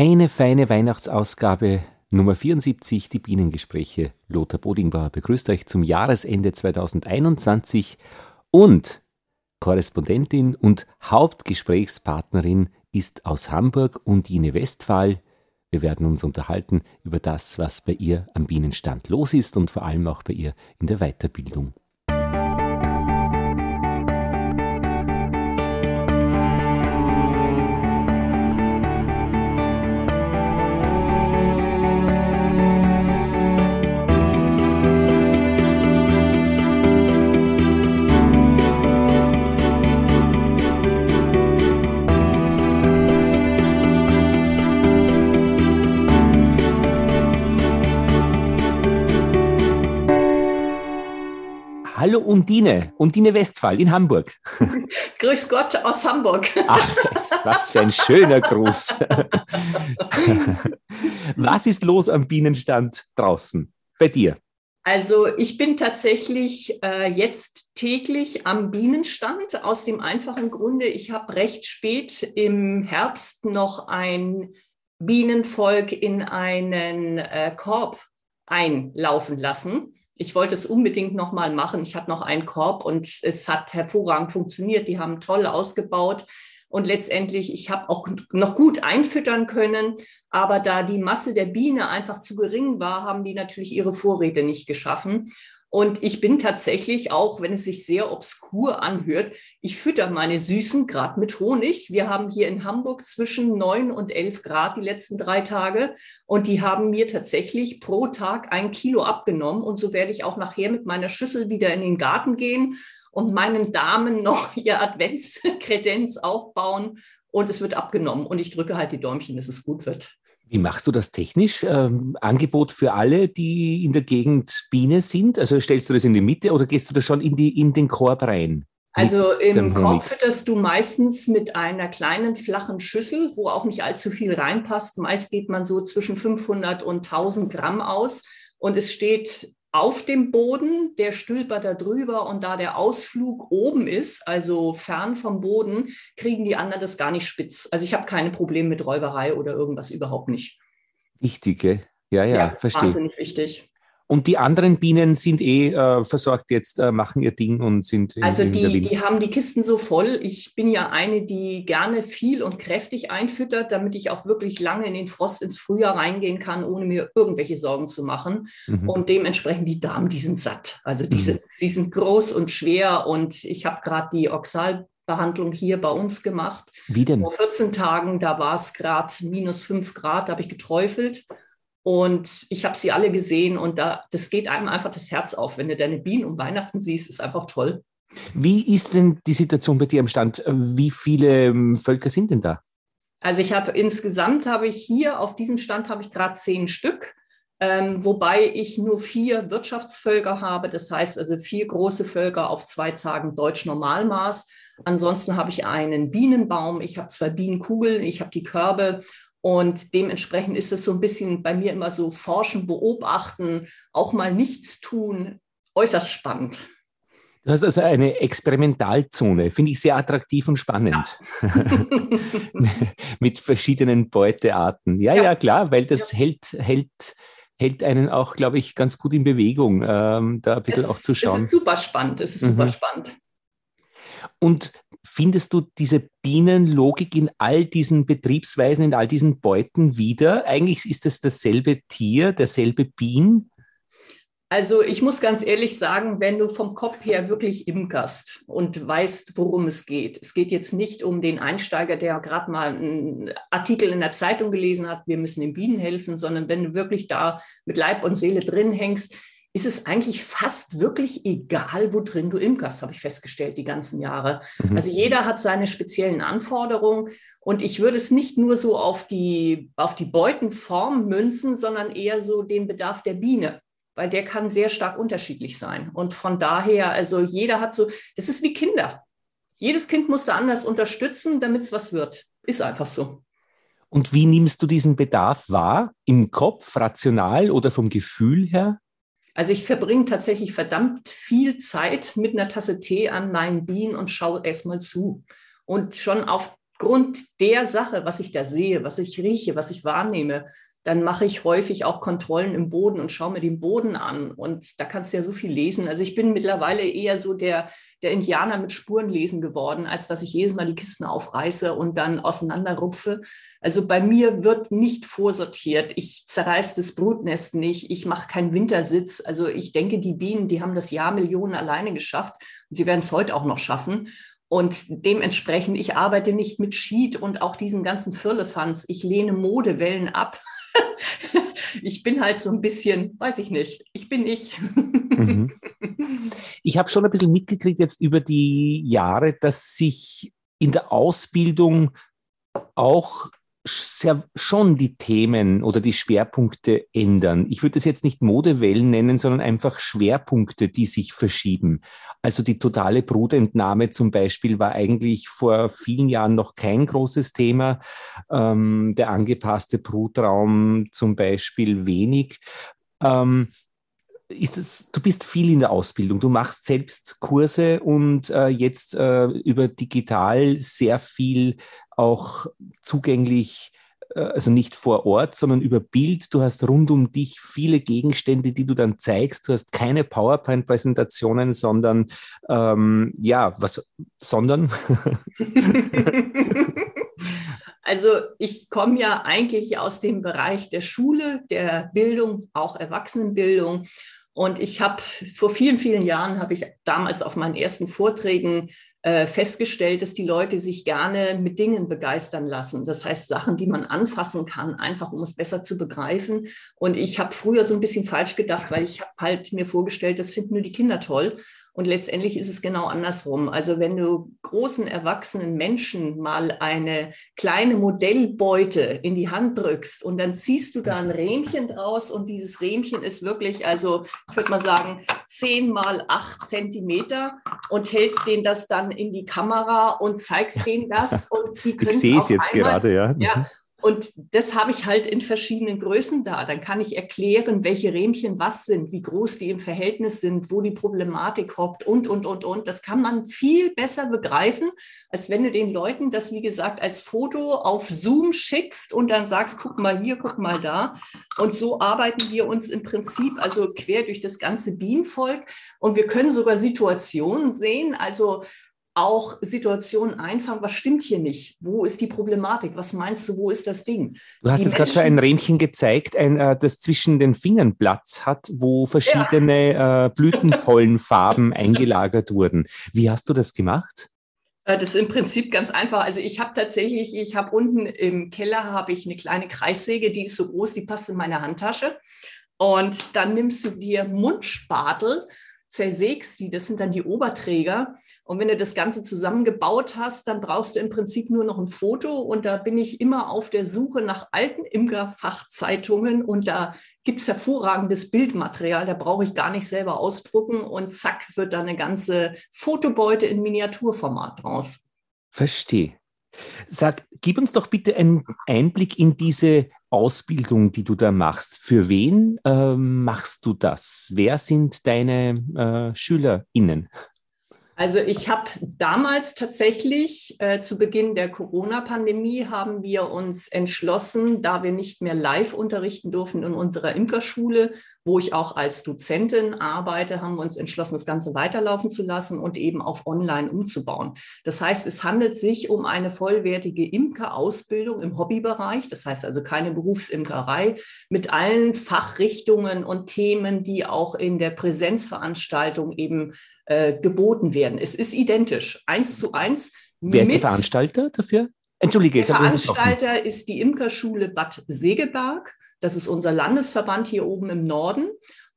Eine feine Weihnachtsausgabe Nummer 74, die Bienengespräche. Lothar Bodingbauer begrüßt euch zum Jahresende 2021 und Korrespondentin und Hauptgesprächspartnerin ist aus Hamburg Undine Westphal. Wir werden uns unterhalten über das, was bei ihr am Bienenstand los ist und vor allem auch bei ihr in der Weiterbildung. Undine, Undine Westphal in Hamburg. Grüß Gott aus Hamburg. Ach, was für ein schöner Gruß. Was ist los am Bienenstand draußen bei dir? Also ich bin tatsächlich äh, jetzt täglich am Bienenstand aus dem einfachen Grunde, ich habe recht spät im Herbst noch ein Bienenvolk in einen äh, Korb einlaufen lassen ich wollte es unbedingt nochmal machen. Ich hatte noch einen Korb und es hat hervorragend funktioniert. Die haben toll ausgebaut. Und letztendlich, ich habe auch noch gut einfüttern können, aber da die Masse der Biene einfach zu gering war, haben die natürlich ihre Vorräte nicht geschaffen. Und ich bin tatsächlich auch, wenn es sich sehr obskur anhört, ich fütter meine Süßen gerade mit Honig. Wir haben hier in Hamburg zwischen 9 und 11 Grad die letzten drei Tage. Und die haben mir tatsächlich pro Tag ein Kilo abgenommen. Und so werde ich auch nachher mit meiner Schüssel wieder in den Garten gehen und meinen Damen noch ihr Adventskredenz aufbauen. Und es wird abgenommen. Und ich drücke halt die Däumchen, dass es gut wird. Wie machst du das technisch? Ähm, Angebot für alle, die in der Gegend Biene sind? Also stellst du das in die Mitte oder gehst du da schon in, die, in den Korb rein? Also im Korb fütterst du meistens mit einer kleinen flachen Schüssel, wo auch nicht allzu viel reinpasst. Meist geht man so zwischen 500 und 1000 Gramm aus und es steht auf dem Boden, der Stülper da drüber und da der Ausflug oben ist, also fern vom Boden, kriegen die anderen das gar nicht spitz. Also ich habe keine Probleme mit Räuberei oder irgendwas überhaupt nicht. Wichtig, Ja, ja, ja verstehe. Wahnsinnig wichtig. Und die anderen Bienen sind eh äh, versorgt jetzt, äh, machen ihr Ding und sind. In, also die, die haben die Kisten so voll. Ich bin ja eine, die gerne viel und kräftig einfüttert, damit ich auch wirklich lange in den Frost ins Frühjahr reingehen kann, ohne mir irgendwelche Sorgen zu machen. Mhm. Und dementsprechend die Damen, die sind satt. Also diese, mhm. sie sind groß und schwer und ich habe gerade die Oxalbehandlung hier bei uns gemacht. Wie denn? Vor 14 Tagen, da war es gerade minus 5 Grad, da habe ich geträufelt. Und ich habe sie alle gesehen und da, das geht einem einfach das Herz auf. Wenn du deine Bienen um Weihnachten siehst, ist einfach toll. Wie ist denn die Situation bei dir am Stand? Wie viele ähm, Völker sind denn da? Also ich habe insgesamt habe ich hier auf diesem Stand habe ich gerade zehn Stück, ähm, wobei ich nur vier Wirtschaftsvölker habe. Das heißt also vier große Völker auf zwei Zagen Deutsch-Normalmaß. Ansonsten habe ich einen Bienenbaum, ich habe zwei Bienenkugeln, ich habe die Körbe und dementsprechend ist es so ein bisschen bei mir immer so forschen, beobachten, auch mal nichts tun, äußerst spannend. Du hast also eine Experimentalzone, finde ich sehr attraktiv und spannend. Ja. Mit verschiedenen Beutearten. Ja, ja, ja klar, weil das ja. hält, hält, hält einen auch, glaube ich, ganz gut in Bewegung, ähm, da ein bisschen es, auch zu schauen. Es ist super spannend, es ist mhm. super spannend. Und findest du diese Bienenlogik in all diesen Betriebsweisen, in all diesen Beuten wieder? Eigentlich ist es dasselbe Tier, derselbe Bien? Also ich muss ganz ehrlich sagen, wenn du vom Kopf her wirklich imkerst und weißt, worum es geht. Es geht jetzt nicht um den Einsteiger, der gerade mal einen Artikel in der Zeitung gelesen hat, wir müssen den Bienen helfen, sondern wenn du wirklich da mit Leib und Seele drin hängst, ist es eigentlich fast wirklich egal, wo drin du imkerst, habe ich festgestellt, die ganzen Jahre. Mhm. Also jeder hat seine speziellen Anforderungen und ich würde es nicht nur so auf die, auf die Beutenform münzen, sondern eher so den Bedarf der Biene, weil der kann sehr stark unterschiedlich sein. Und von daher, also jeder hat so, das ist wie Kinder. Jedes Kind muss da anders unterstützen, damit es was wird. Ist einfach so. Und wie nimmst du diesen Bedarf wahr? Im Kopf, rational oder vom Gefühl her? Also ich verbringe tatsächlich verdammt viel Zeit mit einer Tasse Tee an meinen Bienen und schaue erstmal zu. Und schon auf aufgrund der Sache, was ich da sehe, was ich rieche, was ich wahrnehme, dann mache ich häufig auch Kontrollen im Boden und schaue mir den Boden an. Und da kannst du ja so viel lesen. Also ich bin mittlerweile eher so der, der Indianer mit Spurenlesen geworden, als dass ich jedes Mal die Kisten aufreiße und dann auseinanderrupfe. Also bei mir wird nicht vorsortiert. Ich zerreiße das Brutnest nicht. Ich mache keinen Wintersitz. Also ich denke, die Bienen, die haben das Jahr Millionen alleine geschafft. Und sie werden es heute auch noch schaffen. Und dementsprechend, ich arbeite nicht mit Sheet und auch diesen ganzen Firlefanz. Ich lehne Modewellen ab. ich bin halt so ein bisschen, weiß ich nicht, ich bin ich. Mhm. Ich habe schon ein bisschen mitgekriegt jetzt über die Jahre, dass sich in der Ausbildung auch sehr, schon die Themen oder die Schwerpunkte ändern. Ich würde es jetzt nicht Modewellen nennen, sondern einfach Schwerpunkte, die sich verschieben. Also die totale Brutentnahme zum Beispiel war eigentlich vor vielen Jahren noch kein großes Thema. Ähm, der angepasste Brutraum zum Beispiel wenig. Ähm, ist es, du bist viel in der Ausbildung, du machst selbst Kurse und äh, jetzt äh, über digital sehr viel auch zugänglich, äh, also nicht vor Ort, sondern über Bild. Du hast rund um dich viele Gegenstände, die du dann zeigst. Du hast keine PowerPoint-Präsentationen, sondern ähm, ja, was, sondern? Also ich komme ja eigentlich aus dem Bereich der Schule, der Bildung, auch Erwachsenenbildung. Und ich habe vor vielen, vielen Jahren, habe ich damals auf meinen ersten Vorträgen äh, festgestellt, dass die Leute sich gerne mit Dingen begeistern lassen. Das heißt, Sachen, die man anfassen kann, einfach um es besser zu begreifen. Und ich habe früher so ein bisschen falsch gedacht, weil ich habe halt mir vorgestellt, das finden nur die Kinder toll. Und letztendlich ist es genau andersrum. Also wenn du großen erwachsenen Menschen mal eine kleine Modellbeute in die Hand drückst und dann ziehst du da ein Rähmchen draus und dieses Rähmchen ist wirklich, also ich würde mal sagen, zehn mal acht Zentimeter und hältst denen das dann in die Kamera und zeigst denen das und sie können Ich sehe es jetzt einmal, gerade, ja. Ja, mhm. Und das habe ich halt in verschiedenen Größen da. Dann kann ich erklären, welche Rähmchen was sind, wie groß die im Verhältnis sind, wo die Problematik hockt und, und, und, und. Das kann man viel besser begreifen, als wenn du den Leuten das, wie gesagt, als Foto auf Zoom schickst und dann sagst, guck mal hier, guck mal da. Und so arbeiten wir uns im Prinzip also quer durch das ganze Bienenvolk. Und wir können sogar Situationen sehen. Also auch Situationen einfangen, was stimmt hier nicht? Wo ist die Problematik? Was meinst du, wo ist das Ding? Du hast die jetzt gerade so ein Rähmchen gezeigt, ein, äh, das zwischen den Fingern Platz hat, wo verschiedene ja. äh, Blütenpollenfarben eingelagert wurden. Wie hast du das gemacht? Äh, das ist im Prinzip ganz einfach. Also ich habe tatsächlich, ich habe unten im Keller habe ich eine kleine Kreissäge, die ist so groß, die passt in meine Handtasche. Und dann nimmst du dir Mundspatel, zersägst die, das sind dann die Oberträger und wenn du das Ganze zusammengebaut hast, dann brauchst du im Prinzip nur noch ein Foto. Und da bin ich immer auf der Suche nach alten Imkerfachzeitungen. Und da gibt es hervorragendes Bildmaterial. Da brauche ich gar nicht selber ausdrucken. Und zack, wird da eine ganze Fotobeute in Miniaturformat draus. Verstehe. Sag, gib uns doch bitte einen Einblick in diese Ausbildung, die du da machst. Für wen äh, machst du das? Wer sind deine äh, SchülerInnen? Also ich habe damals tatsächlich äh, zu Beginn der Corona-Pandemie haben wir uns entschlossen, da wir nicht mehr live unterrichten durften in unserer Imkerschule, wo ich auch als Dozentin arbeite, haben wir uns entschlossen, das Ganze weiterlaufen zu lassen und eben auf Online umzubauen. Das heißt, es handelt sich um eine vollwertige Imkerausbildung im Hobbybereich, das heißt also keine Berufsimkerei, mit allen Fachrichtungen und Themen, die auch in der Präsenzveranstaltung eben äh, geboten werden. Es ist identisch, eins zu eins. Wer ist der Veranstalter dafür? Entschuldige, jetzt Der Veranstalter ist die Imkerschule Bad Segeberg. Das ist unser Landesverband hier oben im Norden.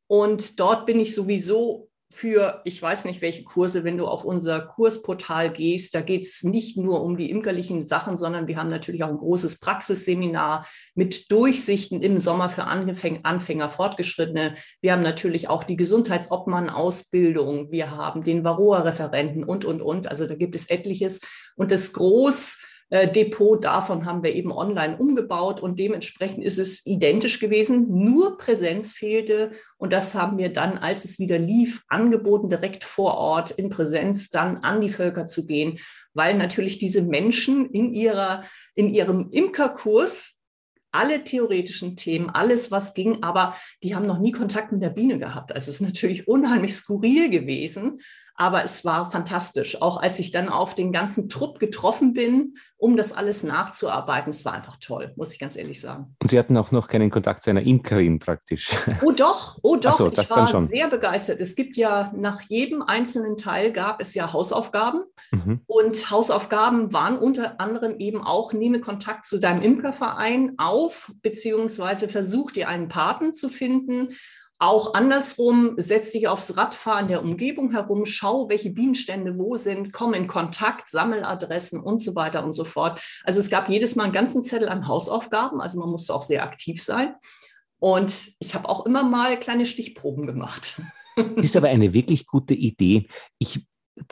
Und dort bin ich sowieso für, ich weiß nicht, welche Kurse, wenn du auf unser Kursportal gehst, da geht es nicht nur um die imkerlichen Sachen, sondern wir haben natürlich auch ein großes Praxisseminar mit Durchsichten im Sommer für Anfänger, Anfänger Fortgeschrittene. Wir haben natürlich auch die Gesundheitsobmann-Ausbildung, wir haben den Varroa-Referenten und, und, und. Also da gibt es etliches. Und das Groß, Depot davon haben wir eben online umgebaut und dementsprechend ist es identisch gewesen. Nur Präsenz fehlte und das haben wir dann, als es wieder lief, angeboten, direkt vor Ort in Präsenz dann an die Völker zu gehen, weil natürlich diese Menschen in ihrer, in ihrem Imkerkurs alle theoretischen Themen, alles, was ging, aber die haben noch nie Kontakt mit der Biene gehabt. Also es ist natürlich unheimlich skurril gewesen. Aber es war fantastisch. Auch als ich dann auf den ganzen Trupp getroffen bin, um das alles nachzuarbeiten, es war einfach toll, muss ich ganz ehrlich sagen. Und Sie hatten auch noch keinen Kontakt zu einer Imkerin praktisch. Oh doch, oh doch. So, das ich war schon. sehr begeistert. Es gibt ja nach jedem einzelnen Teil gab es ja Hausaufgaben. Mhm. Und Hausaufgaben waren unter anderem eben auch, nehme Kontakt zu deinem Imkerverein auf, beziehungsweise versuch dir einen Paten zu finden auch andersrum, setz dich aufs Radfahren der Umgebung herum, schau, welche Bienenstände wo sind, komm in Kontakt, Sammeladressen und so weiter und so fort. Also es gab jedes Mal einen ganzen Zettel an Hausaufgaben, also man musste auch sehr aktiv sein. Und ich habe auch immer mal kleine Stichproben gemacht. Das ist aber eine wirklich gute Idee. Ich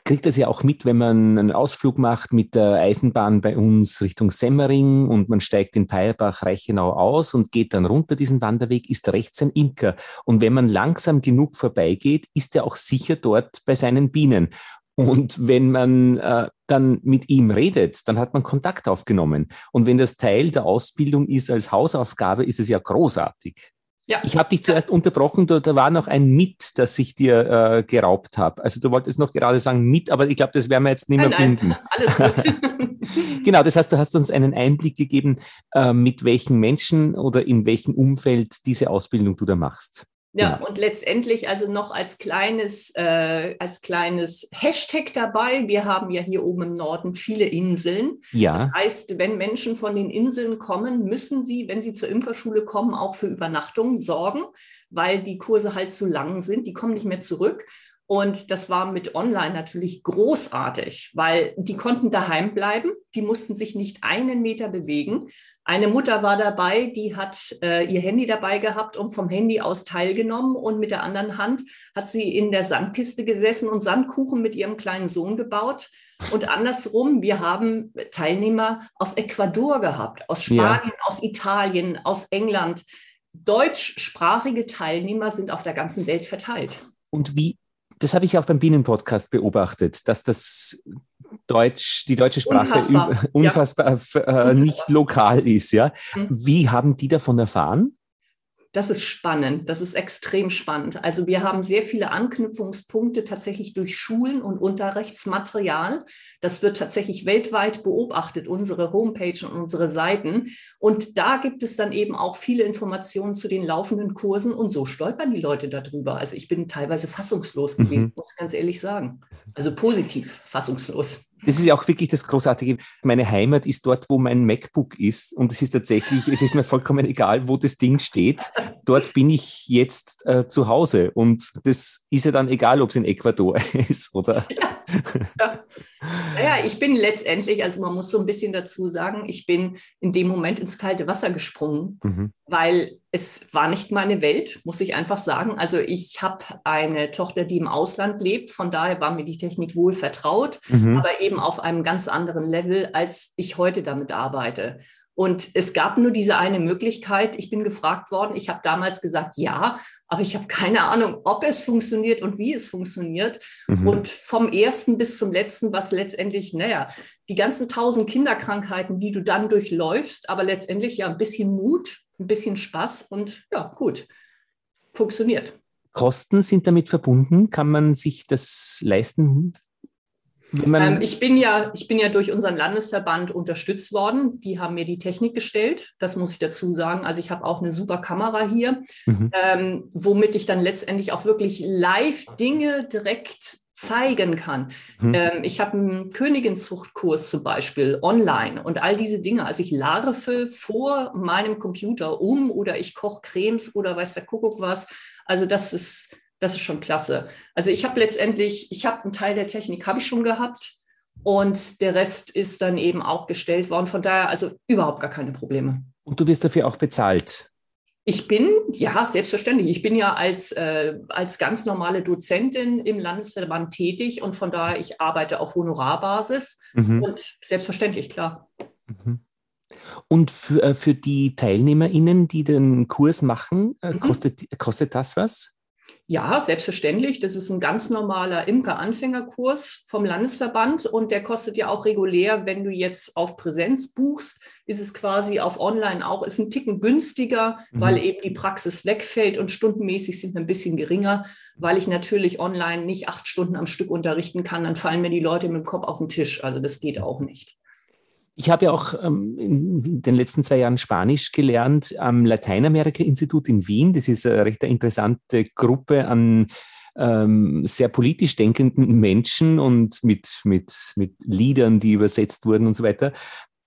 kriegt das ja auch mit, wenn man einen Ausflug macht mit der Eisenbahn bei uns Richtung Semmering und man steigt in Peierbach-Reichenau aus und geht dann runter diesen Wanderweg, ist rechts ein Imker. Und wenn man langsam genug vorbeigeht, ist er auch sicher dort bei seinen Bienen. Und wenn man äh, dann mit ihm redet, dann hat man Kontakt aufgenommen. Und wenn das Teil der Ausbildung ist als Hausaufgabe, ist es ja großartig. Ja. Ich habe dich zuerst unterbrochen, da, da, war noch ein Mit, das ich dir äh, geraubt habe. Also du wolltest noch gerade sagen Mit, aber ich glaube, das werden wir jetzt nicht mehr nein, finden. Nein, alles gut. genau, das heißt, du hast uns einen Einblick gegeben, äh, mit welchen Menschen oder in welchem Umfeld diese Ausbildung du da machst. Ja, genau. und letztendlich also noch als kleines, äh, als kleines Hashtag dabei. Wir haben ja hier oben im Norden viele Inseln. Ja. Das heißt, wenn Menschen von den Inseln kommen, müssen sie, wenn sie zur Imkerschule kommen, auch für Übernachtung sorgen, weil die Kurse halt zu lang sind. Die kommen nicht mehr zurück. Und das war mit Online natürlich großartig, weil die konnten daheim bleiben, die mussten sich nicht einen Meter bewegen. Eine Mutter war dabei, die hat äh, ihr Handy dabei gehabt und vom Handy aus teilgenommen und mit der anderen Hand hat sie in der Sandkiste gesessen und Sandkuchen mit ihrem kleinen Sohn gebaut. Und andersrum, wir haben Teilnehmer aus Ecuador gehabt, aus Spanien, ja. aus Italien, aus England. Deutschsprachige Teilnehmer sind auf der ganzen Welt verteilt. Und wie das habe ich auch beim Bienenpodcast beobachtet, dass das Deutsch, die deutsche Sprache unfassbar, unfassbar ja. äh, nicht lokal ist. Ja? Mhm. Wie haben die davon erfahren? Das ist spannend, das ist extrem spannend. Also wir haben sehr viele Anknüpfungspunkte tatsächlich durch Schulen und Unterrichtsmaterial. Das wird tatsächlich weltweit beobachtet, unsere Homepage und unsere Seiten. Und da gibt es dann eben auch viele Informationen zu den laufenden Kursen und so stolpern die Leute darüber. Also ich bin teilweise fassungslos gewesen, mhm. muss ganz ehrlich sagen. Also positiv fassungslos das ist ja auch wirklich das Großartige. Meine Heimat ist dort, wo mein MacBook ist. Und es ist tatsächlich, es ist mir vollkommen egal, wo das Ding steht. Dort bin ich jetzt äh, zu Hause. Und das ist ja dann egal, ob es in Ecuador ist, oder? Ja. ja. Naja, ich bin letztendlich, also man muss so ein bisschen dazu sagen, ich bin in dem Moment ins kalte Wasser gesprungen, mhm. weil es war nicht meine Welt, muss ich einfach sagen. Also ich habe eine Tochter, die im Ausland lebt, von daher war mir die Technik wohl vertraut, mhm. aber eben auf einem ganz anderen Level, als ich heute damit arbeite. Und es gab nur diese eine Möglichkeit. Ich bin gefragt worden. Ich habe damals gesagt, ja, aber ich habe keine Ahnung, ob es funktioniert und wie es funktioniert. Mhm. Und vom ersten bis zum letzten, was letztendlich, naja, die ganzen tausend Kinderkrankheiten, die du dann durchläufst, aber letztendlich ja ein bisschen Mut, ein bisschen Spaß und ja, gut, funktioniert. Kosten sind damit verbunden? Kann man sich das leisten? Ähm, ich, bin ja, ich bin ja durch unseren Landesverband unterstützt worden. Die haben mir die Technik gestellt. Das muss ich dazu sagen. Also ich habe auch eine super Kamera hier, mhm. ähm, womit ich dann letztendlich auch wirklich live Dinge direkt zeigen kann. Mhm. Ähm, ich habe einen Königinzuchtkurs zum Beispiel online und all diese Dinge. Also ich larve vor meinem Computer um oder ich koche Cremes oder weiß der Kuckuck was. Also das ist das ist schon klasse. Also ich habe letztendlich, ich habe einen Teil der Technik habe ich schon gehabt und der Rest ist dann eben auch gestellt worden. Von daher also überhaupt gar keine Probleme. Und du wirst dafür auch bezahlt? Ich bin, ja, selbstverständlich. Ich bin ja als, äh, als ganz normale Dozentin im Landesverband tätig und von daher, ich arbeite auf Honorarbasis mhm. und selbstverständlich, klar. Mhm. Und für, äh, für die TeilnehmerInnen, die den Kurs machen, äh, mhm. kostet, kostet das was? Ja, selbstverständlich. Das ist ein ganz normaler Imker-Anfängerkurs vom Landesverband und der kostet ja auch regulär, wenn du jetzt auf Präsenz buchst, ist es quasi auf Online auch, ist ein Ticken günstiger, mhm. weil eben die Praxis wegfällt und stundenmäßig sind wir ein bisschen geringer, weil ich natürlich online nicht acht Stunden am Stück unterrichten kann, dann fallen mir die Leute mit dem Kopf auf den Tisch. Also das geht auch nicht. Ich habe ja auch ähm, in den letzten zwei Jahren Spanisch gelernt am Lateinamerika-Institut in Wien. Das ist eine recht interessante Gruppe an ähm, sehr politisch denkenden Menschen und mit, mit, mit Liedern, die übersetzt wurden und so weiter.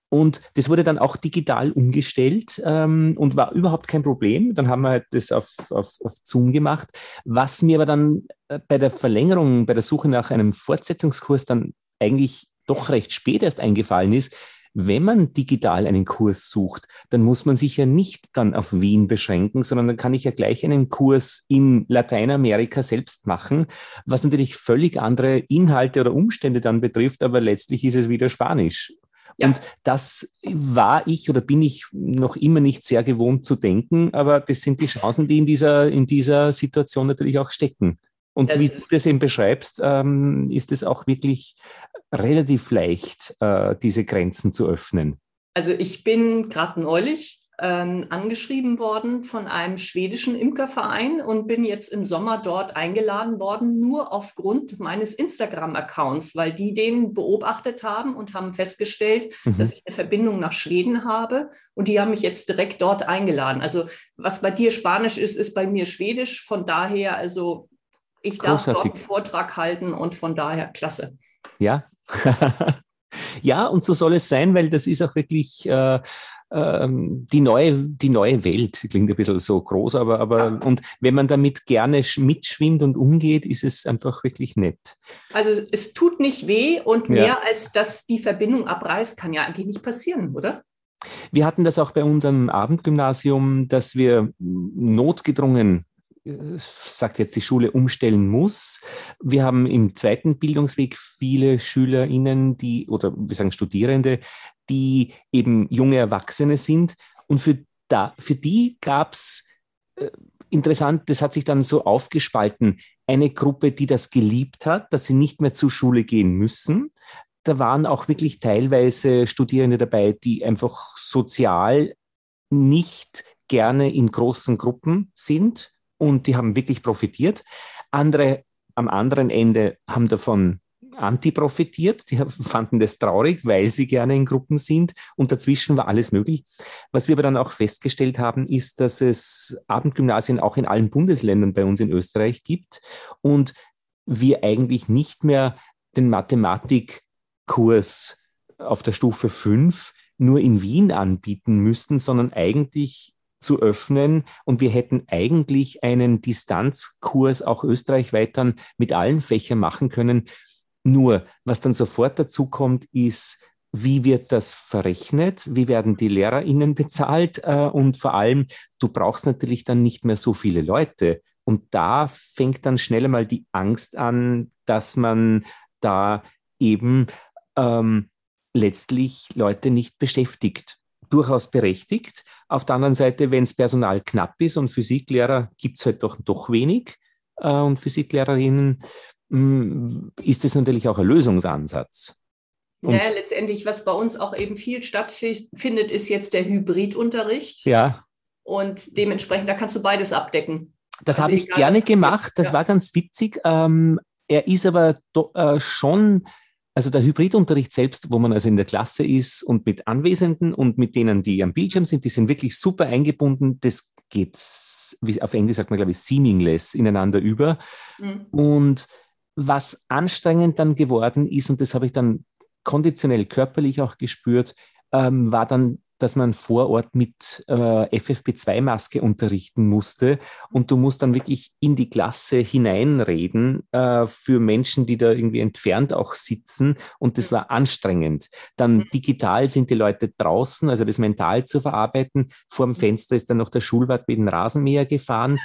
Und das wurde dann auch digital umgestellt ähm, und war überhaupt kein Problem. Dann haben wir halt das auf, auf, auf Zoom gemacht. Was mir aber dann äh, bei der Verlängerung, bei der Suche nach einem Fortsetzungskurs dann eigentlich doch recht spät erst eingefallen ist, wenn man digital einen Kurs sucht, dann muss man sich ja nicht dann auf Wien beschränken, sondern dann kann ich ja gleich einen Kurs in Lateinamerika selbst machen, was natürlich völlig andere Inhalte oder Umstände dann betrifft, aber letztlich ist es wieder Spanisch. Ja. Und das war ich oder bin ich noch immer nicht sehr gewohnt zu denken, aber das sind die Chancen, die in dieser, in dieser Situation natürlich auch stecken. Und das wie du das eben beschreibst, ähm, ist es auch wirklich relativ leicht, äh, diese Grenzen zu öffnen. Also ich bin gerade neulich ähm, angeschrieben worden von einem schwedischen Imkerverein und bin jetzt im Sommer dort eingeladen worden, nur aufgrund meines Instagram-Accounts, weil die den beobachtet haben und haben festgestellt, mhm. dass ich eine Verbindung nach Schweden habe und die haben mich jetzt direkt dort eingeladen. Also was bei dir Spanisch ist, ist bei mir Schwedisch. Von daher, also ich darf dort einen Vortrag halten und von daher klasse. Ja. ja, und so soll es sein, weil das ist auch wirklich äh, äh, die, neue, die neue Welt. Klingt ein bisschen so groß, aber, aber und wenn man damit gerne mitschwimmt und umgeht, ist es einfach wirklich nett. Also es tut nicht weh und mehr ja. als dass die Verbindung abreißt, kann ja eigentlich nicht passieren, oder? Wir hatten das auch bei unserem Abendgymnasium, dass wir notgedrungen sagt jetzt die Schule, umstellen muss. Wir haben im zweiten Bildungsweg viele SchülerInnen, die, oder wir sagen Studierende, die eben junge Erwachsene sind. Und für, da, für die gab es äh, interessant, das hat sich dann so aufgespalten, eine Gruppe, die das geliebt hat, dass sie nicht mehr zur Schule gehen müssen. Da waren auch wirklich teilweise Studierende dabei, die einfach sozial nicht gerne in großen Gruppen sind, und die haben wirklich profitiert. Andere am anderen Ende haben davon anti-profitiert, die fanden das traurig, weil sie gerne in Gruppen sind und dazwischen war alles möglich. Was wir aber dann auch festgestellt haben, ist, dass es Abendgymnasien auch in allen Bundesländern bei uns in Österreich gibt und wir eigentlich nicht mehr den Mathematikkurs auf der Stufe 5 nur in Wien anbieten müssten, sondern eigentlich zu öffnen. Und wir hätten eigentlich einen Distanzkurs auch österreichweit dann mit allen Fächern machen können. Nur, was dann sofort dazu kommt, ist, wie wird das verrechnet? Wie werden die LehrerInnen bezahlt? Äh, und vor allem, du brauchst natürlich dann nicht mehr so viele Leute. Und da fängt dann schnell einmal die Angst an, dass man da eben ähm, letztlich Leute nicht beschäftigt durchaus berechtigt. Auf der anderen Seite, wenn das Personal knapp ist und Physiklehrer gibt es halt doch, doch wenig äh, und Physiklehrerinnen, mh, mm, ist das natürlich auch ein Lösungsansatz. Und ja, letztendlich, was bei uns auch eben viel stattfindet, ist jetzt der Hybridunterricht. Ja. Und dementsprechend, da kannst du beides abdecken. Das also habe ich gerne gemacht. Das ja. war ganz witzig. Ähm, er ist aber do, äh, schon also der Hybridunterricht selbst, wo man also in der Klasse ist und mit Anwesenden und mit denen, die am Bildschirm sind, die sind wirklich super eingebunden. Das geht, wie auf Englisch sagt man, glaube ich, seamless ineinander über. Mhm. Und was anstrengend dann geworden ist, und das habe ich dann konditionell körperlich auch gespürt, ähm, war dann dass man vor Ort mit äh, FFP2-Maske unterrichten musste und du musst dann wirklich in die Klasse hineinreden äh, für Menschen, die da irgendwie entfernt auch sitzen und das mhm. war anstrengend. Dann mhm. digital sind die Leute draußen, also das mental zu verarbeiten. Vor dem mhm. Fenster ist dann noch der Schulwart mit dem Rasenmäher gefahren.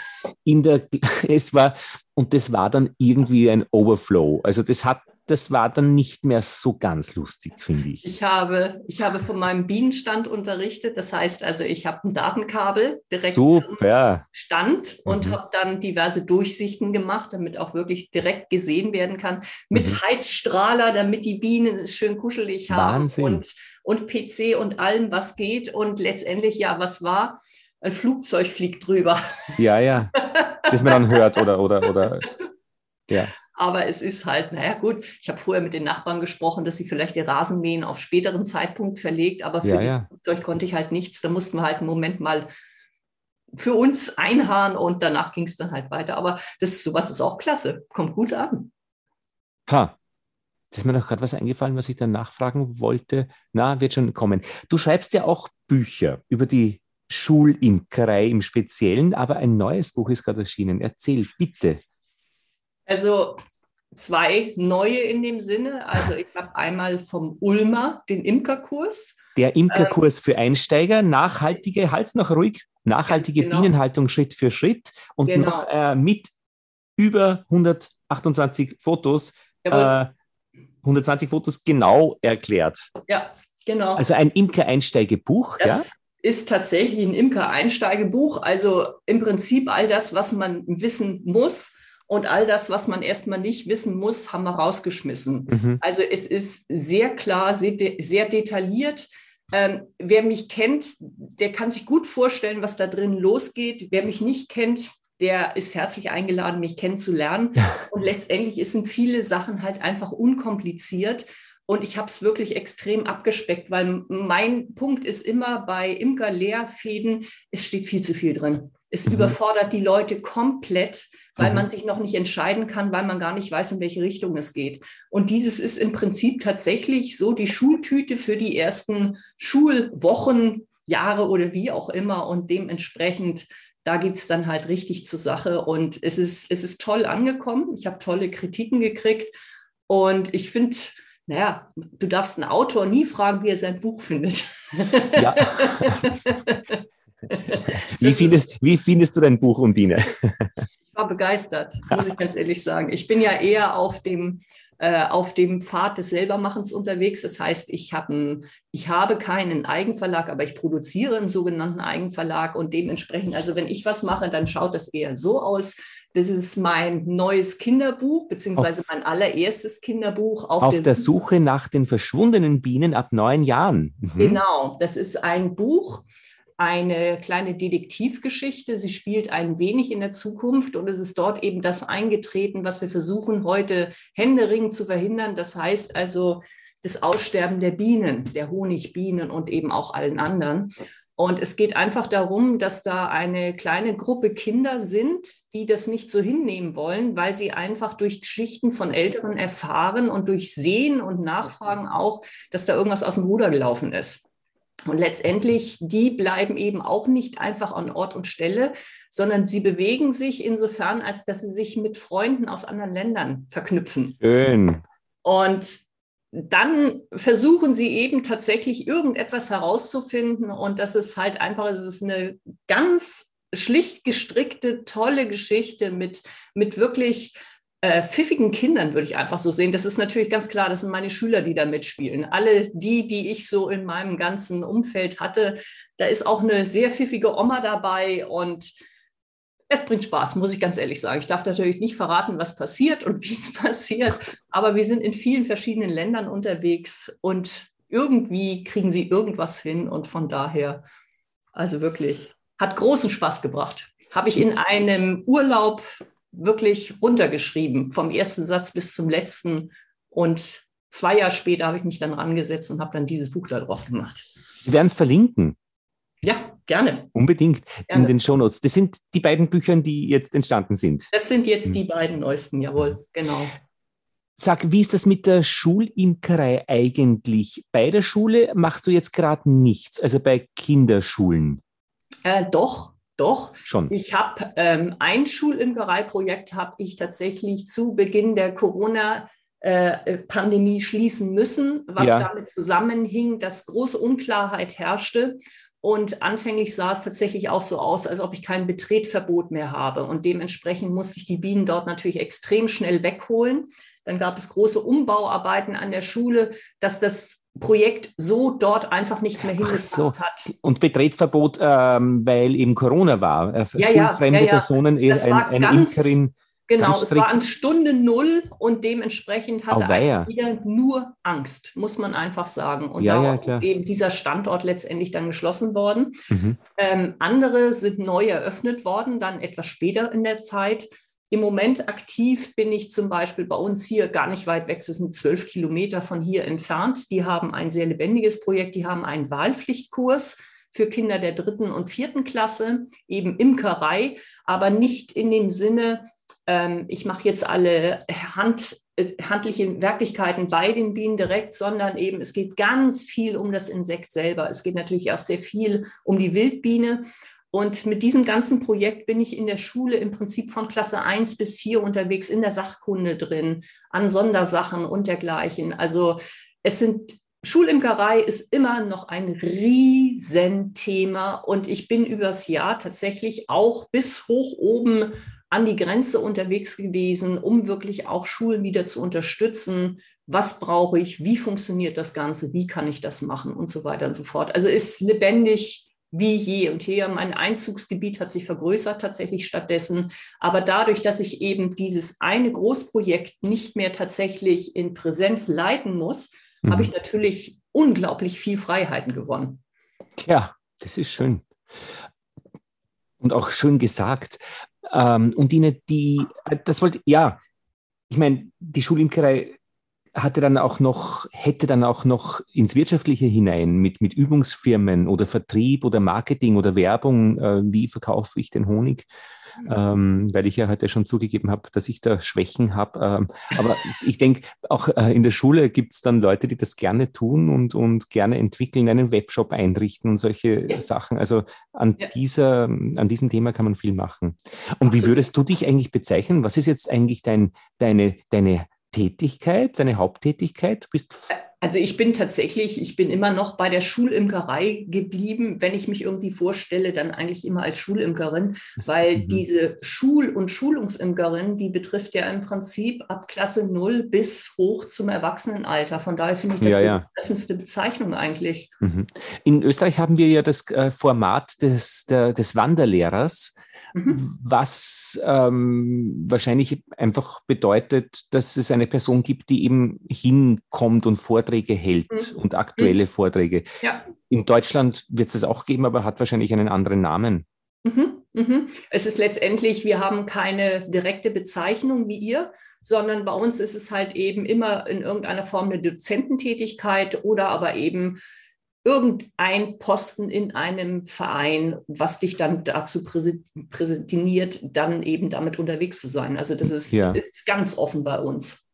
In der, es war, und das war dann irgendwie ein Overflow. Also das hat das war dann nicht mehr so ganz lustig, finde ich. Ich habe, ich habe von meinem Bienenstand unterrichtet. Das heißt also, ich habe ein Datenkabel direkt Super. Stand und mhm. habe dann diverse Durchsichten gemacht, damit auch wirklich direkt gesehen werden kann. Mit mhm. Heizstrahler, damit die Bienen es schön kuschelig haben. Wahnsinn. Und, und PC und allem, was geht. Und letztendlich, ja, was war? Ein Flugzeug fliegt drüber. Ja, ja. Bis man dann hört oder, oder, oder. Ja. Aber es ist halt, naja gut, ich habe vorher mit den Nachbarn gesprochen, dass sie vielleicht ihr Rasenmähen auf späteren Zeitpunkt verlegt, aber für ja, ja. das Flugzeug konnte ich halt nichts. Da mussten wir halt einen Moment mal für uns einharren und danach ging es dann halt weiter. Aber das sowas ist auch klasse, kommt gut an. Ha, Jetzt ist mir noch gerade was eingefallen, was ich dann nachfragen wollte. Na, wird schon kommen. Du schreibst ja auch Bücher über die Schulimkerei im Speziellen, aber ein neues Buch ist gerade erschienen. Erzähl bitte. Also zwei neue in dem Sinne. Also ich habe einmal vom Ulmer den Imkerkurs. Der Imkerkurs ähm, für Einsteiger, nachhaltige, Hals noch ruhig, nachhaltige genau. Bienenhaltung Schritt für Schritt und genau. noch äh, mit über 128 Fotos, äh, 120 Fotos genau erklärt. Ja, genau. Also ein Imker-Einsteigebuch, ja? Ist tatsächlich ein Imker-Einsteigebuch. Also im Prinzip all das, was man wissen muss und all das, was man erstmal nicht wissen muss, haben wir rausgeschmissen. Mhm. Also es ist sehr klar, sehr, sehr detailliert. Ähm, wer mich kennt, der kann sich gut vorstellen, was da drin losgeht. Wer mich nicht kennt, der ist herzlich eingeladen, mich kennenzulernen. Und letztendlich sind viele Sachen halt einfach unkompliziert. Und ich habe es wirklich extrem abgespeckt, weil mein Punkt ist immer bei Imker-Lehrfäden, es steht viel zu viel drin. Es mhm. überfordert die Leute komplett, weil mhm. man sich noch nicht entscheiden kann, weil man gar nicht weiß, in welche Richtung es geht. Und dieses ist im Prinzip tatsächlich so die Schultüte für die ersten Schulwochen, Jahre oder wie auch immer. Und dementsprechend, da geht es dann halt richtig zur Sache. Und es ist, es ist toll angekommen. Ich habe tolle Kritiken gekriegt. Und ich finde, naja, du darfst einen Autor nie fragen, wie er sein Buch findet. Ja. wie, findest, wie findest du dein Buch, Undine? Ich war begeistert, muss ich ganz ehrlich sagen. Ich bin ja eher auf dem, äh, auf dem Pfad des Selbermachens unterwegs. Das heißt, ich, hab ein, ich habe keinen Eigenverlag, aber ich produziere einen sogenannten Eigenverlag und dementsprechend, also wenn ich was mache, dann schaut das eher so aus. Das ist mein neues Kinderbuch, beziehungsweise auf, mein allererstes Kinderbuch. Auf, auf der, der, Suche nach den verschwundenen Bienen ab neun Jahren. Mhm. Genau, das ist ein Buch, eine kleine Detektivgeschichte. Sie spielt ein wenig in der Zukunft und es ist dort eben das eingetreten, was wir versuchen heute händeringend zu verhindern. Das heißt also das Aussterben der Bienen, der Honigbienen und eben auch allen anderen. Und es geht einfach darum, dass da eine kleine Gruppe Kinder sind, die das nicht so hinnehmen wollen, weil sie einfach durch Geschichten von Älteren erfahren und durch Sehen und Nachfragen auch, dass da irgendwas aus dem Ruder gelaufen ist. Und letztendlich, die bleiben eben auch nicht einfach an Ort und Stelle, sondern sie bewegen sich insofern, als dass sie sich mit Freunden aus anderen Ländern verknüpfen. Schön. Und dann versuchen sie eben tatsächlich irgendetwas herauszufinden. Und das ist halt einfach, es ist eine ganz schlicht gestrickte, tolle Geschichte mit, mit wirklich äh, pfiffigen Kindern, würde ich einfach so sehen. Das ist natürlich ganz klar, das sind meine Schüler, die da mitspielen. Alle die, die ich so in meinem ganzen Umfeld hatte, da ist auch eine sehr pfiffige Oma dabei und es bringt Spaß, muss ich ganz ehrlich sagen. Ich darf natürlich nicht verraten, was passiert und wie es passiert, aber wir sind in vielen verschiedenen Ländern unterwegs und irgendwie kriegen sie irgendwas hin und von daher, also wirklich, hat großen Spaß gebracht. Habe ich in einem Urlaub wirklich runtergeschrieben, vom ersten Satz bis zum letzten. Und zwei Jahre später habe ich mich dann rangesetzt und habe dann dieses Buch daraus gemacht. Wir werden es verlinken. Ja, gerne. Unbedingt gerne. in den Shownotes. Das sind die beiden Bücher, die jetzt entstanden sind. Das sind jetzt die beiden neuesten, jawohl, genau. Sag, wie ist das mit der Schulimkerei eigentlich? Bei der Schule machst du jetzt gerade nichts, also bei Kinderschulen? Äh, doch, doch. Schon. Ich habe ähm, ein Schulimkereiprojekt habe ich tatsächlich zu Beginn der Corona äh, Pandemie schließen müssen, was ja. damit zusammenhing, dass große Unklarheit herrschte. Und anfänglich sah es tatsächlich auch so aus, als ob ich kein Betretverbot mehr habe. Und dementsprechend musste ich die Bienen dort natürlich extrem schnell wegholen. Dann gab es große Umbauarbeiten an der Schule, dass das Projekt so dort einfach nicht mehr hingepasst so. hat. Und Betretverbot, ähm, weil eben Corona war. Äh, ja, schulfremde ja, ja, Personen, eher ein, eine ganz, Imkerin. Genau, es war an Stunde Null und dementsprechend hatte oh, wieder nur Angst, muss man einfach sagen. Und ja, daraus ja, ist eben dieser Standort letztendlich dann geschlossen worden. Mhm. Ähm, andere sind neu eröffnet worden, dann etwas später in der Zeit. Im Moment aktiv bin ich zum Beispiel bei uns hier gar nicht weit weg, es sind zwölf Kilometer von hier entfernt. Die haben ein sehr lebendiges Projekt, die haben einen Wahlpflichtkurs für Kinder der dritten und vierten Klasse, eben Imkerei, aber nicht in dem Sinne, ähm, ich mache jetzt alle Hand, äh, handliche Werklichkeiten bei den Bienen direkt, sondern eben es geht ganz viel um das Insekt selber. Es geht natürlich auch sehr viel um die Wildbiene. Und mit diesem ganzen Projekt bin ich in der Schule im Prinzip von Klasse 1 bis 4 unterwegs, in der Sachkunde drin, an Sondersachen und dergleichen. Also es sind Schulimkerei ist immer noch ein Riesenthema und ich bin übers Jahr tatsächlich auch bis hoch oben an die Grenze unterwegs gewesen, um wirklich auch Schulen wieder zu unterstützen. Was brauche ich? Wie funktioniert das Ganze? Wie kann ich das machen? Und so weiter und so fort. Also ist lebendig wie je und je. Mein Einzugsgebiet hat sich vergrößert tatsächlich stattdessen. Aber dadurch, dass ich eben dieses eine Großprojekt nicht mehr tatsächlich in Präsenz leiten muss, mhm. habe ich natürlich unglaublich viel Freiheiten gewonnen. Ja, das ist schön. Und auch schön gesagt. Ähm, und die, die, das wollte, ja, ich meine, die Schulimkerei hatte dann auch noch, hätte dann auch noch ins Wirtschaftliche hinein mit, mit Übungsfirmen oder Vertrieb oder Marketing oder Werbung, äh, wie verkaufe ich den Honig, mhm. ähm, weil ich ja heute schon zugegeben habe, dass ich da Schwächen habe. Ähm, aber ich denke, auch äh, in der Schule gibt es dann Leute, die das gerne tun und, und gerne entwickeln, einen Webshop einrichten und solche ja. Sachen. Also an, ja. dieser, an diesem Thema kann man viel machen. Und wie würdest du dich eigentlich bezeichnen? Was ist jetzt eigentlich dein, deine, deine Tätigkeit, deine Haupttätigkeit? Du bist also ich bin tatsächlich, ich bin immer noch bei der Schulimkerei geblieben. Wenn ich mich irgendwie vorstelle, dann eigentlich immer als Schulimkerin, weil mhm. diese Schul- und Schulungsimkerin, die betrifft ja im Prinzip ab Klasse 0 bis hoch zum Erwachsenenalter. Von daher finde ich das ja, ja. die treffendste Bezeichnung eigentlich. Mhm. In Österreich haben wir ja das äh, Format des, der, des Wanderlehrers. Mhm. was ähm, wahrscheinlich einfach bedeutet, dass es eine Person gibt, die eben hinkommt und Vorträge hält mhm. und aktuelle mhm. Vorträge. Ja. In Deutschland wird es das auch geben, aber hat wahrscheinlich einen anderen Namen. Mhm, mhm. Es ist letztendlich, wir haben keine direkte Bezeichnung wie ihr, sondern bei uns ist es halt eben immer in irgendeiner Form eine Dozententätigkeit oder aber eben irgendein Posten in einem Verein, was dich dann dazu präsentiert, dann eben damit unterwegs zu sein. Also das ist, ja. ist ganz offen bei uns.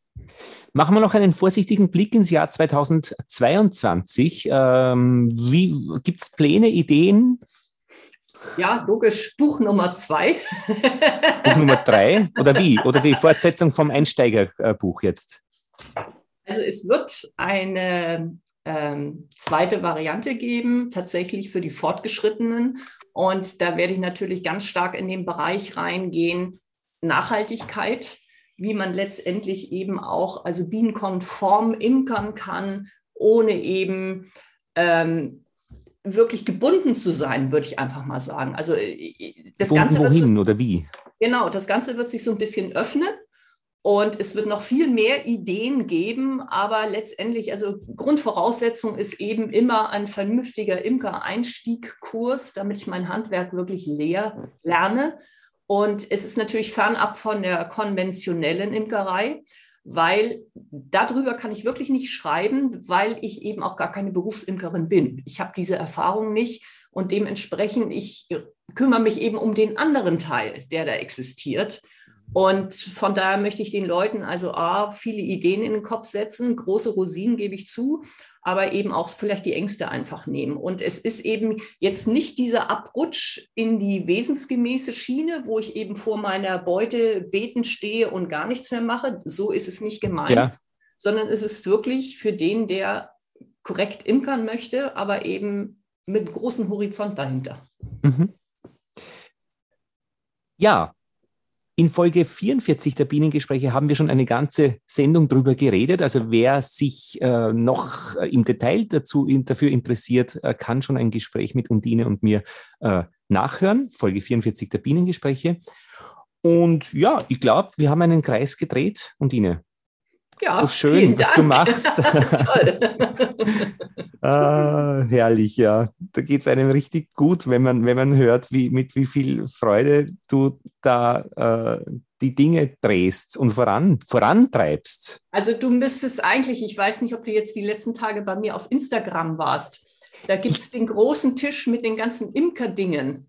Machen wir noch einen vorsichtigen Blick ins Jahr 2022. Ähm, Gibt es Pläne, Ideen? Ja, logisch. Buch Nummer zwei. Buch Nummer drei? Oder wie? Oder die Fortsetzung vom Einsteigerbuch jetzt? Also es wird eine ähm, zweite Variante geben, tatsächlich für die Fortgeschrittenen. Und da werde ich natürlich ganz stark in den Bereich reingehen, Nachhaltigkeit, wie man letztendlich eben auch, also bienenkonform imkern kann, ohne eben ähm, wirklich gebunden zu sein, würde ich einfach mal sagen. Also äh, das Ganze wohin wird, oder wie? Genau, das Ganze wird sich so ein bisschen öffnen und es wird noch viel mehr Ideen geben, aber letztendlich, also Grundvoraussetzung ist eben immer ein vernünftiger Imker-Einstiegkurs, damit ich mein Handwerk wirklich leer lerne. Und es ist natürlich fernab von der konventionellen Imkerei, weil darüber kann ich wirklich nicht schreiben, weil ich eben auch gar keine Berufsimkerin bin. Ich habe diese Erfahrung nicht und dementsprechend, ich kümmere mich eben um den anderen Teil, der da existiert. Und von daher möchte ich den Leuten also A, viele Ideen in den Kopf setzen, große Rosinen gebe ich zu, aber eben auch vielleicht die Ängste einfach nehmen. Und es ist eben jetzt nicht dieser Abrutsch in die wesensgemäße Schiene, wo ich eben vor meiner Beute beten stehe und gar nichts mehr mache. So ist es nicht gemeint, ja. sondern es ist wirklich für den, der korrekt imkern möchte, aber eben mit großem Horizont dahinter. Mhm. Ja, in Folge 44 der Bienengespräche haben wir schon eine ganze Sendung darüber geredet. Also wer sich äh, noch äh, im Detail dazu, in, dafür interessiert, äh, kann schon ein Gespräch mit Undine und mir äh, nachhören. Folge 44 der Bienengespräche. Und ja, ich glaube, wir haben einen Kreis gedreht, Undine. Ja, so schön, was Dank. du machst. Ah, herrlich, ja. Da geht es einem richtig gut, wenn man, wenn man hört, wie, mit wie viel Freude du da äh, die Dinge drehst und voran, vorantreibst. Also du müsstest eigentlich, ich weiß nicht, ob du jetzt die letzten Tage bei mir auf Instagram warst, da gibt es den großen Tisch mit den ganzen Imkerdingen.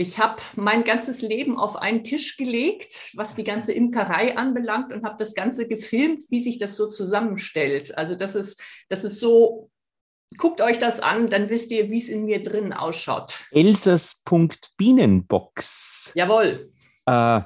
Ich habe mein ganzes Leben auf einen Tisch gelegt, was die ganze Imkerei anbelangt und habe das Ganze gefilmt, wie sich das so zusammenstellt. Also das ist, das ist so, guckt euch das an, dann wisst ihr, wie es in mir drin ausschaut. Elsas.bienenbox. Jawohl. Äh,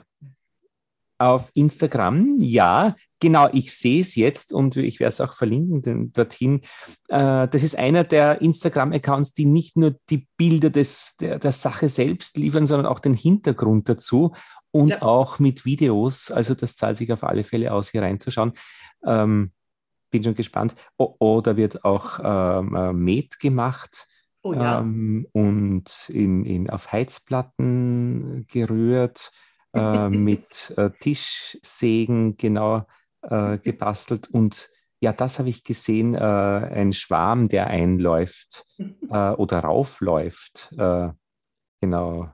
auf Instagram, ja, genau, ich sehe es jetzt und ich werde es auch verlinken denn, dorthin. Äh, das ist einer der Instagram-Accounts, die nicht nur die Bilder des, der, der, Sache selbst liefern, sondern auch den Hintergrund dazu und ja. auch mit Videos. Also das zahlt sich auf alle Fälle aus, hier reinzuschauen. Ähm, bin schon gespannt. Oh, oh da wird auch ähm, äh, Met gemacht. Oh, ja. ähm, und in, in, auf Heizplatten gerührt äh, mit äh, Tischsägen genau äh, gebastelt. Und ja, das habe ich gesehen, äh, ein Schwarm, der einläuft äh, oder raufläuft. Äh, genau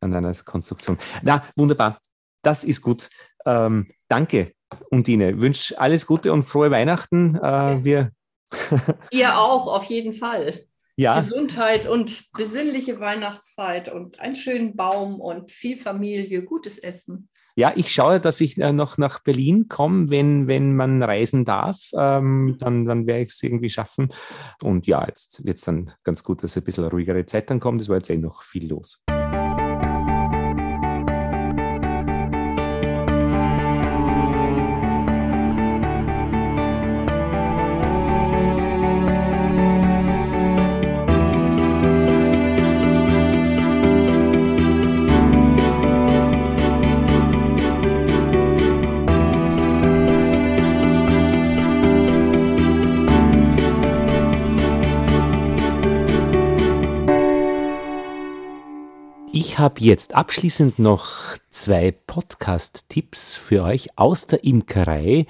an einer Konstruktion. Na, wunderbar. Das ist gut. Ähm, danke, Undine. Wünsche alles Gute und frohe Weihnachten. wir Ihr auch, auf jeden Fall ja. Gesundheit und besinnliche Weihnachtszeit und einen schönen Baum und viel Familie, gutes Essen. Ja, ich schaue, dass ich äh, noch nach Berlin komme, wenn, wenn man reisen darf. Ähm, dann, dann werde ich es irgendwie schaffen. Und ja, jetzt wird es dann ganz gut, dass ein bisschen ruhigere Zeit dann kommt. Es war jetzt eh noch viel los. Habe jetzt abschließend noch zwei Podcast-Tipps für euch aus der Imkerei.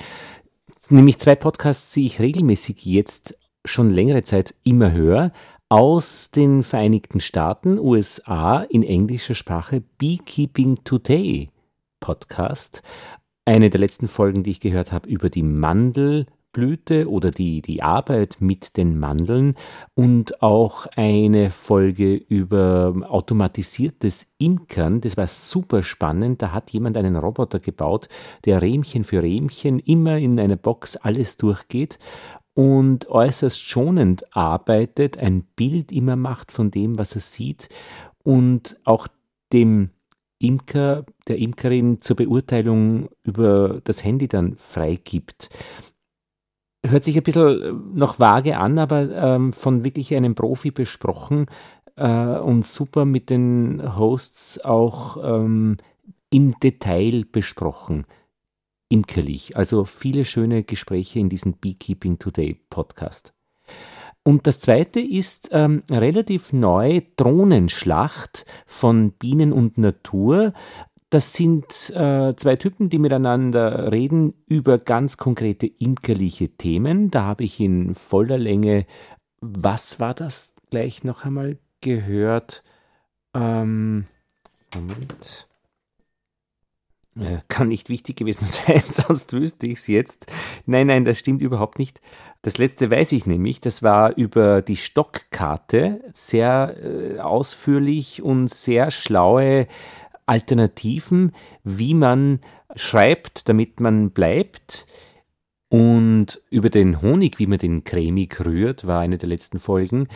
Nämlich zwei Podcasts, die ich regelmäßig jetzt schon längere Zeit immer höre. Aus den Vereinigten Staaten, USA, in englischer Sprache Beekeeping Today Podcast. Eine der letzten Folgen, die ich gehört habe, über die Mandel Blüte oder die, die Arbeit mit den Mandeln und auch eine Folge über automatisiertes Imkern. Das war super spannend. Da hat jemand einen Roboter gebaut, der Rähmchen für Rähmchen immer in einer Box alles durchgeht und äußerst schonend arbeitet, ein Bild immer macht von dem, was er sieht und auch dem Imker, der Imkerin zur Beurteilung über das Handy dann freigibt hört sich ein bisschen äh, noch vage an, aber ähm, von wirklich einem Profi besprochen äh, und super mit den Hosts auch ähm, im Detail besprochen. Imkerlich. Also viele schöne Gespräche in diesem Beekeeping Today Podcast. Und das zweite ist ähm, relativ neu Drohnenschlacht von Bienen und Natur. Das sind äh, zwei Typen, die miteinander reden über ganz konkrete imkerliche Themen. Da habe ich in voller Länge, was war das gleich noch einmal gehört? Ähm, Moment. Äh, kann nicht wichtig gewesen sein, sonst wüsste ich es jetzt. Nein, nein, das stimmt überhaupt nicht. Das letzte weiß ich nämlich, das war über die Stockkarte, sehr äh, ausführlich und sehr schlaue Alternativen, wie man schreibt, damit man bleibt. Und über den Honig, wie man den cremig rührt, war eine der letzten Folgen.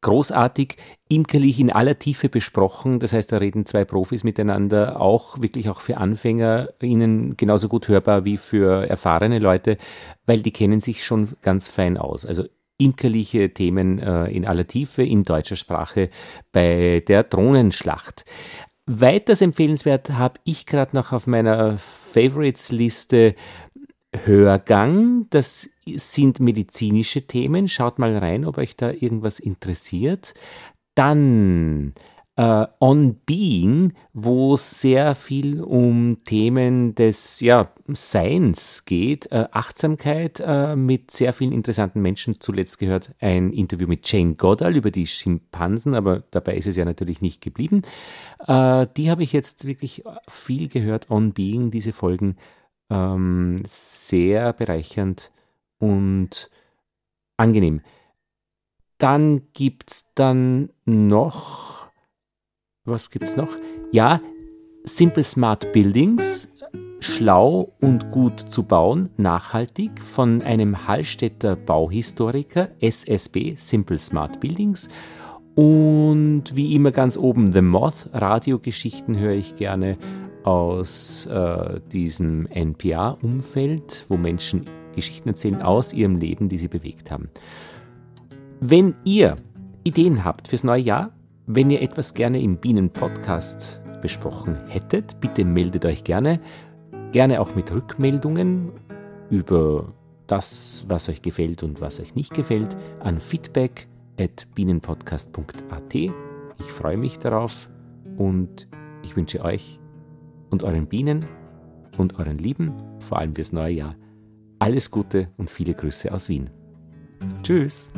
Großartig, imkerlich in aller Tiefe besprochen. Das heißt, da reden zwei Profis miteinander, auch wirklich auch für Anfänger, ihnen genauso gut hörbar wie für erfahrene Leute, weil die kennen sich schon ganz fein aus. Also imkerliche Themen äh, in aller Tiefe in deutscher Sprache bei der Drohnenschlacht. Weiters empfehlenswert habe ich gerade noch auf meiner Favorites-Liste Hörgang. Das sind medizinische Themen. Schaut mal rein, ob euch da irgendwas interessiert. Dann äh, On Being, wo sehr viel um Themen des ja, Seins geht, äh, Achtsamkeit äh, mit sehr vielen interessanten Menschen. Zuletzt gehört ein Interview mit Jane Goddard über die Schimpansen, aber dabei ist es ja natürlich nicht geblieben. Äh, die habe ich jetzt wirklich viel gehört, On Being, diese Folgen. Ähm, sehr bereichernd und angenehm. Dann gibt es dann noch was gibt es noch? Ja, Simple Smart Buildings, schlau und gut zu bauen, nachhaltig, von einem Hallstätter Bauhistoriker, SSB, Simple Smart Buildings. Und wie immer ganz oben The Moth, Radiogeschichten höre ich gerne aus äh, diesem NPR-Umfeld, wo Menschen Geschichten erzählen aus ihrem Leben, die sie bewegt haben. Wenn ihr Ideen habt fürs neue Jahr, wenn ihr etwas gerne im Bienen-Podcast besprochen hättet, bitte meldet euch gerne. Gerne auch mit Rückmeldungen über das, was euch gefällt und was euch nicht gefällt, an feedback at bienenpodcast.at. Ich freue mich darauf und ich wünsche euch und euren Bienen und euren Lieben, vor allem fürs neue Jahr, alles Gute und viele Grüße aus Wien. Tschüss!